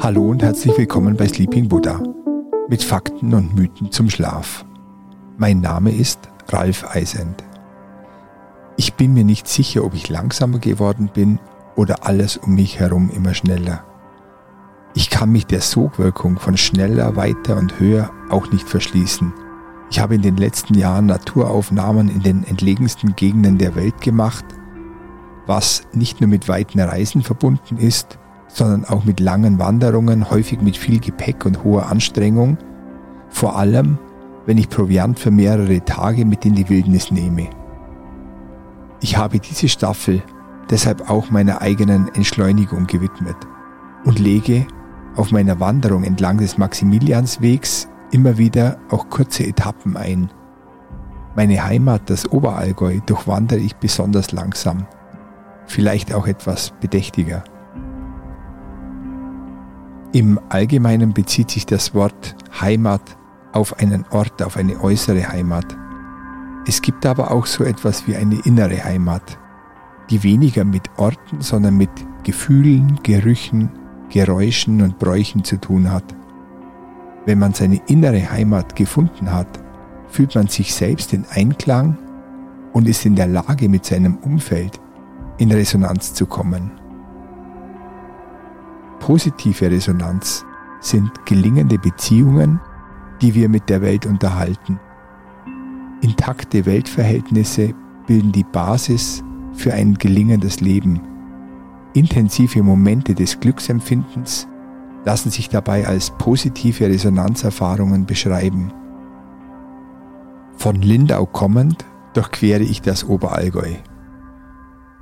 Hallo und herzlich willkommen bei Sleeping Buddha mit Fakten und Mythen zum Schlaf. Mein Name ist Ralf Eisend. Ich bin mir nicht sicher, ob ich langsamer geworden bin oder alles um mich herum immer schneller. Ich kann mich der Sogwirkung von schneller, weiter und höher auch nicht verschließen. Ich habe in den letzten Jahren Naturaufnahmen in den entlegensten Gegenden der Welt gemacht, was nicht nur mit weiten Reisen verbunden ist, sondern auch mit langen Wanderungen, häufig mit viel Gepäck und hoher Anstrengung, vor allem wenn ich Proviant für mehrere Tage mit in die Wildnis nehme. Ich habe diese Staffel deshalb auch meiner eigenen Entschleunigung gewidmet und lege auf meiner Wanderung entlang des Maximilianswegs immer wieder auch kurze Etappen ein. Meine Heimat, das Oberallgäu, durchwandere ich besonders langsam, vielleicht auch etwas bedächtiger. Im Allgemeinen bezieht sich das Wort Heimat auf einen Ort, auf eine äußere Heimat. Es gibt aber auch so etwas wie eine innere Heimat, die weniger mit Orten, sondern mit Gefühlen, Gerüchen, Geräuschen und Bräuchen zu tun hat. Wenn man seine innere Heimat gefunden hat, fühlt man sich selbst in Einklang und ist in der Lage, mit seinem Umfeld in Resonanz zu kommen. Positive Resonanz sind gelingende Beziehungen, die wir mit der Welt unterhalten. Intakte Weltverhältnisse bilden die Basis für ein gelingendes Leben. Intensive Momente des Glücksempfindens lassen sich dabei als positive Resonanzerfahrungen beschreiben. Von Lindau kommend durchquere ich das Oberallgäu.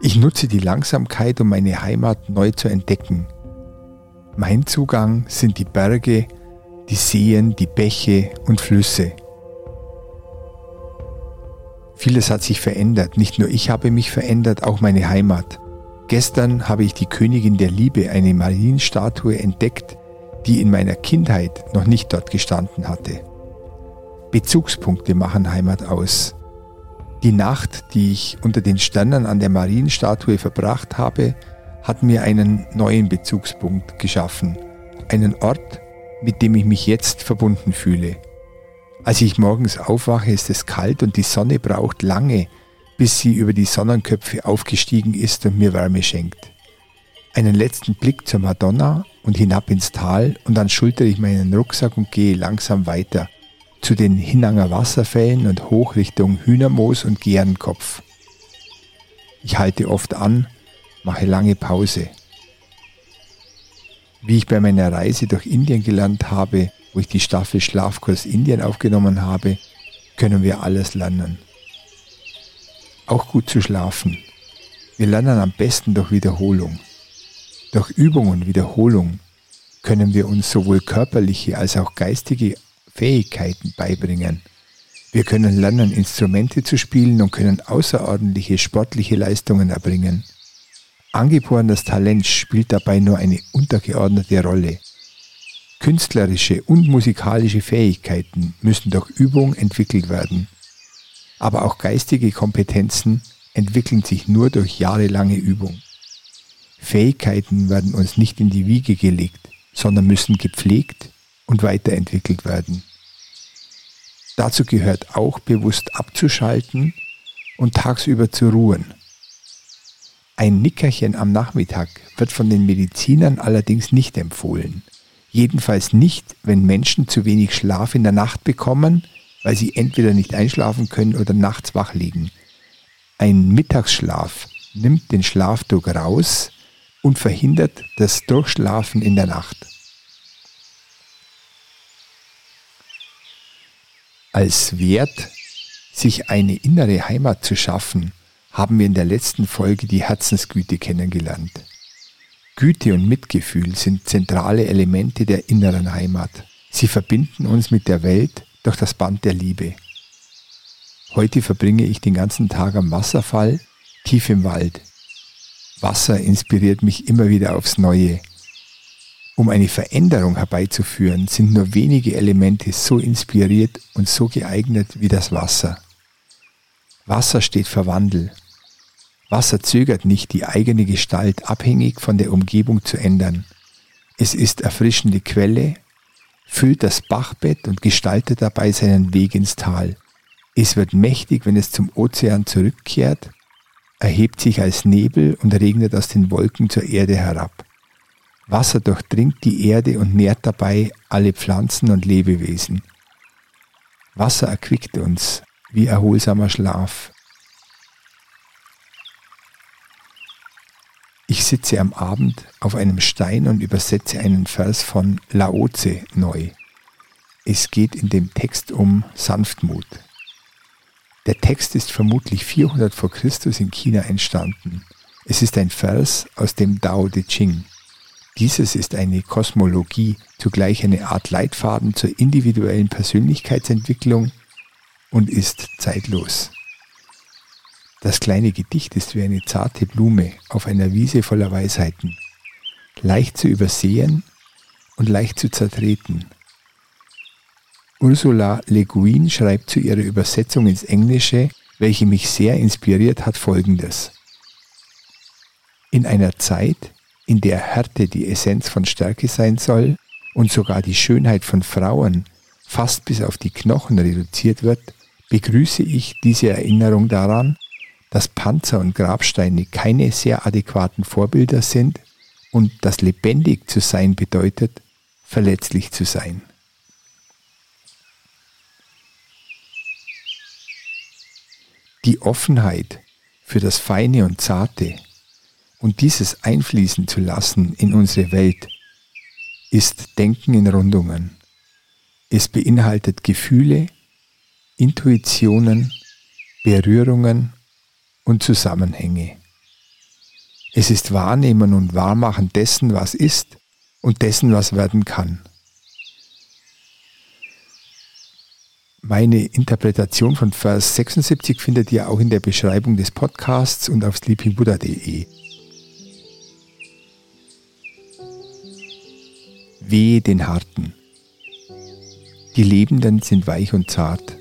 Ich nutze die Langsamkeit, um meine Heimat neu zu entdecken – mein Zugang sind die Berge, die Seen, die Bäche und Flüsse. Vieles hat sich verändert. Nicht nur ich habe mich verändert, auch meine Heimat. Gestern habe ich die Königin der Liebe, eine Marienstatue, entdeckt, die in meiner Kindheit noch nicht dort gestanden hatte. Bezugspunkte machen Heimat aus. Die Nacht, die ich unter den Sternen an der Marienstatue verbracht habe, hat mir einen neuen Bezugspunkt geschaffen, einen Ort, mit dem ich mich jetzt verbunden fühle. Als ich morgens aufwache, ist es kalt und die Sonne braucht lange, bis sie über die Sonnenköpfe aufgestiegen ist und mir Wärme schenkt. Einen letzten Blick zur Madonna und hinab ins Tal und dann schultere ich meinen Rucksack und gehe langsam weiter zu den Hinanger Wasserfällen und hoch Richtung Hühnermoos und Gärenkopf. Ich halte oft an mache lange Pause. Wie ich bei meiner Reise durch Indien gelernt habe, wo ich die Staffel Schlafkurs Indien aufgenommen habe, können wir alles lernen. Auch gut zu schlafen. Wir lernen am besten durch Wiederholung. Durch Übung und Wiederholung können wir uns sowohl körperliche als auch geistige Fähigkeiten beibringen. Wir können lernen, Instrumente zu spielen und können außerordentliche sportliche Leistungen erbringen. Angeborenes Talent spielt dabei nur eine untergeordnete Rolle. Künstlerische und musikalische Fähigkeiten müssen durch Übung entwickelt werden. Aber auch geistige Kompetenzen entwickeln sich nur durch jahrelange Übung. Fähigkeiten werden uns nicht in die Wiege gelegt, sondern müssen gepflegt und weiterentwickelt werden. Dazu gehört auch bewusst abzuschalten und tagsüber zu ruhen. Ein Nickerchen am Nachmittag wird von den Medizinern allerdings nicht empfohlen. Jedenfalls nicht, wenn Menschen zu wenig Schlaf in der Nacht bekommen, weil sie entweder nicht einschlafen können oder nachts wach liegen. Ein Mittagsschlaf nimmt den Schlafdruck raus und verhindert das Durchschlafen in der Nacht. Als Wert, sich eine innere Heimat zu schaffen, haben wir in der letzten Folge die Herzensgüte kennengelernt. Güte und Mitgefühl sind zentrale Elemente der inneren Heimat. Sie verbinden uns mit der Welt durch das Band der Liebe. Heute verbringe ich den ganzen Tag am Wasserfall, tief im Wald. Wasser inspiriert mich immer wieder aufs Neue. Um eine Veränderung herbeizuführen, sind nur wenige Elemente so inspiriert und so geeignet wie das Wasser. Wasser steht für Wandel, Wasser zögert nicht, die eigene Gestalt abhängig von der Umgebung zu ändern. Es ist erfrischende Quelle, füllt das Bachbett und gestaltet dabei seinen Weg ins Tal. Es wird mächtig, wenn es zum Ozean zurückkehrt, erhebt sich als Nebel und regnet aus den Wolken zur Erde herab. Wasser durchdringt die Erde und nährt dabei alle Pflanzen und Lebewesen. Wasser erquickt uns wie erholsamer Schlaf. Ich sitze am Abend auf einem Stein und übersetze einen Vers von Laoze neu. Es geht in dem Text um Sanftmut. Der Text ist vermutlich 400 vor Christus in China entstanden. Es ist ein Vers aus dem Tao Te Ching. Dieses ist eine Kosmologie, zugleich eine Art Leitfaden zur individuellen Persönlichkeitsentwicklung und ist zeitlos. Das kleine Gedicht ist wie eine zarte Blume auf einer Wiese voller Weisheiten, leicht zu übersehen und leicht zu zertreten. Ursula Le Guin schreibt zu ihrer Übersetzung ins Englische, welche mich sehr inspiriert hat, folgendes. In einer Zeit, in der Härte die Essenz von Stärke sein soll und sogar die Schönheit von Frauen fast bis auf die Knochen reduziert wird, begrüße ich diese Erinnerung daran, dass Panzer und Grabsteine keine sehr adäquaten Vorbilder sind und dass lebendig zu sein bedeutet, verletzlich zu sein. Die Offenheit für das Feine und Zarte und dieses einfließen zu lassen in unsere Welt ist Denken in Rundungen. Es beinhaltet Gefühle, Intuitionen, Berührungen und Zusammenhänge. Es ist Wahrnehmen und Wahrmachen dessen, was ist und dessen, was werden kann. Meine Interpretation von Vers 76 findet ihr auch in der Beschreibung des Podcasts und auf sleepingbuddha.de. Wehe den Harten. Die Lebenden sind weich und zart,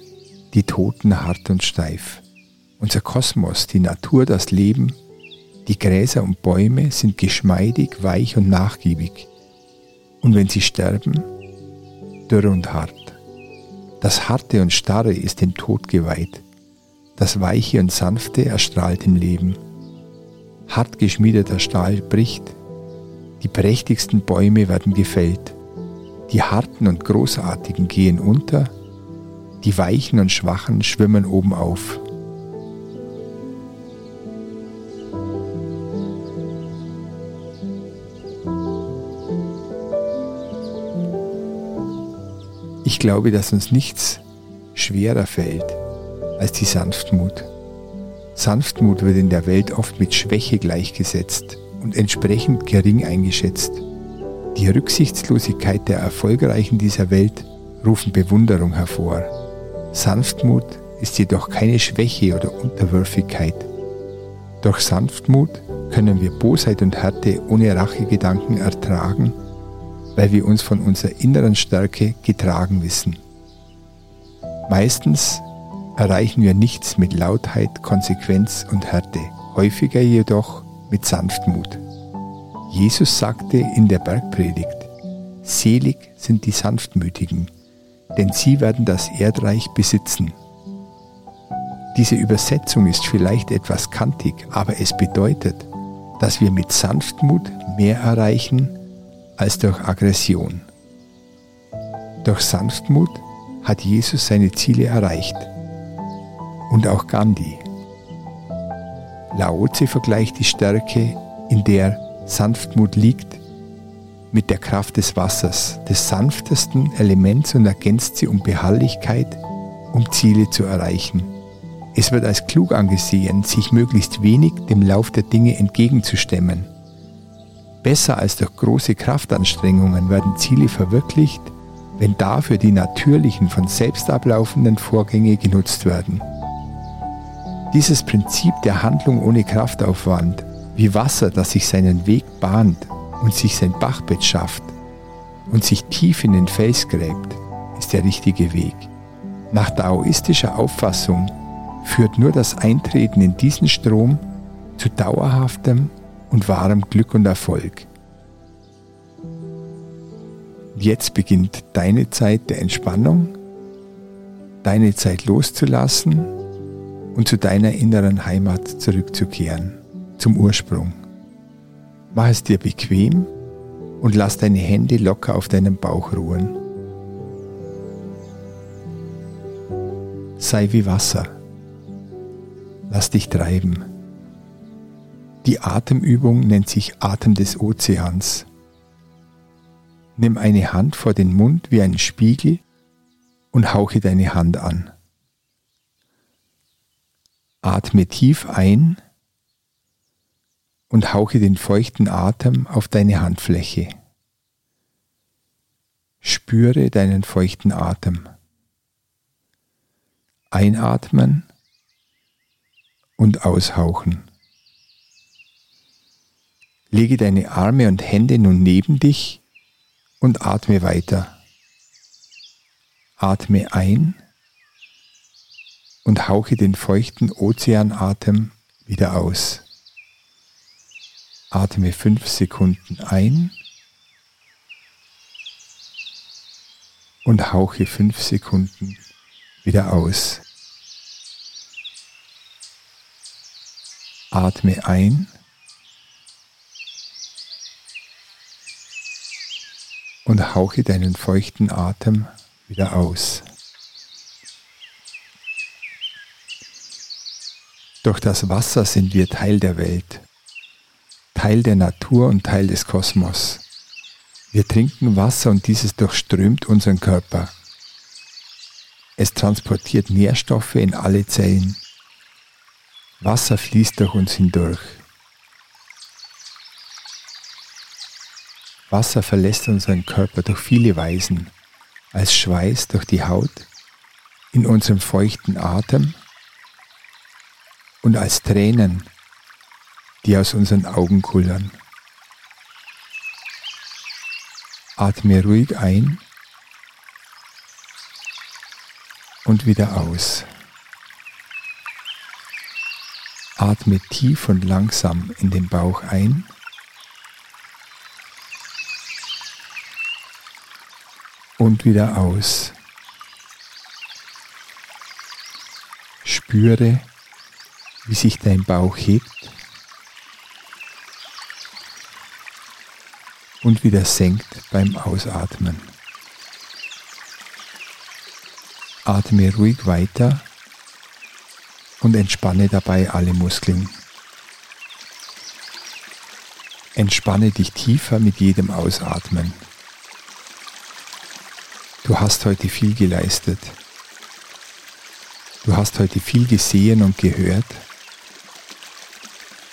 die Toten hart und steif. Unser Kosmos, die Natur, das Leben, die Gräser und Bäume sind geschmeidig, weich und nachgiebig. Und wenn sie sterben, dürr und hart. Das Harte und Starre ist dem Tod geweiht. Das Weiche und Sanfte erstrahlt im Leben. Hart geschmiedeter Stahl bricht. Die prächtigsten Bäume werden gefällt. Die Harten und Großartigen gehen unter. Die Weichen und Schwachen schwimmen oben auf. Ich glaube, dass uns nichts schwerer fällt als die Sanftmut. Sanftmut wird in der Welt oft mit Schwäche gleichgesetzt und entsprechend gering eingeschätzt. Die Rücksichtslosigkeit der Erfolgreichen dieser Welt rufen Bewunderung hervor. Sanftmut ist jedoch keine Schwäche oder Unterwürfigkeit. Durch Sanftmut können wir Bosheit und Härte ohne Rachegedanken ertragen weil wir uns von unserer inneren Stärke getragen wissen. Meistens erreichen wir nichts mit Lautheit, Konsequenz und Härte, häufiger jedoch mit Sanftmut. Jesus sagte in der Bergpredigt, Selig sind die Sanftmütigen, denn sie werden das Erdreich besitzen. Diese Übersetzung ist vielleicht etwas kantig, aber es bedeutet, dass wir mit Sanftmut mehr erreichen als durch Aggression. Durch Sanftmut hat Jesus seine Ziele erreicht. Und auch Gandhi. Laozi vergleicht die Stärke, in der Sanftmut liegt, mit der Kraft des Wassers, des sanftesten Elements und ergänzt sie um Beharrlichkeit, um Ziele zu erreichen. Es wird als klug angesehen, sich möglichst wenig dem Lauf der Dinge entgegenzustemmen Besser als durch große Kraftanstrengungen werden Ziele verwirklicht, wenn dafür die natürlichen, von selbst ablaufenden Vorgänge genutzt werden. Dieses Prinzip der Handlung ohne Kraftaufwand, wie Wasser, das sich seinen Weg bahnt und sich sein Bachbett schafft und sich tief in den Fels gräbt, ist der richtige Weg. Nach daoistischer Auffassung führt nur das Eintreten in diesen Strom zu dauerhaftem und wahrem Glück und Erfolg. Jetzt beginnt deine Zeit der Entspannung, deine Zeit loszulassen und zu deiner inneren Heimat zurückzukehren, zum Ursprung. Mach es dir bequem und lass deine Hände locker auf deinem Bauch ruhen. Sei wie Wasser. Lass dich treiben. Die Atemübung nennt sich Atem des Ozeans. Nimm eine Hand vor den Mund wie einen Spiegel und hauche deine Hand an. Atme tief ein und hauche den feuchten Atem auf deine Handfläche. Spüre deinen feuchten Atem. Einatmen und aushauchen. Lege deine Arme und Hände nun neben dich und atme weiter. Atme ein und hauche den feuchten Ozeanatem wieder aus. Atme fünf Sekunden ein und hauche fünf Sekunden wieder aus. Atme ein und hauche deinen feuchten Atem wieder aus. Durch das Wasser sind wir Teil der Welt, Teil der Natur und Teil des Kosmos. Wir trinken Wasser und dieses durchströmt unseren Körper. Es transportiert Nährstoffe in alle Zellen. Wasser fließt durch uns hindurch. Wasser verlässt unseren Körper durch viele Weisen, als Schweiß durch die Haut, in unserem feuchten Atem und als Tränen, die aus unseren Augen kullern. Atme ruhig ein und wieder aus. Atme tief und langsam in den Bauch ein. Und wieder aus. Spüre, wie sich dein Bauch hebt und wieder senkt beim Ausatmen. Atme ruhig weiter und entspanne dabei alle Muskeln. Entspanne dich tiefer mit jedem Ausatmen. Du hast heute viel geleistet. Du hast heute viel gesehen und gehört.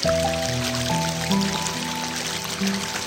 Thank you.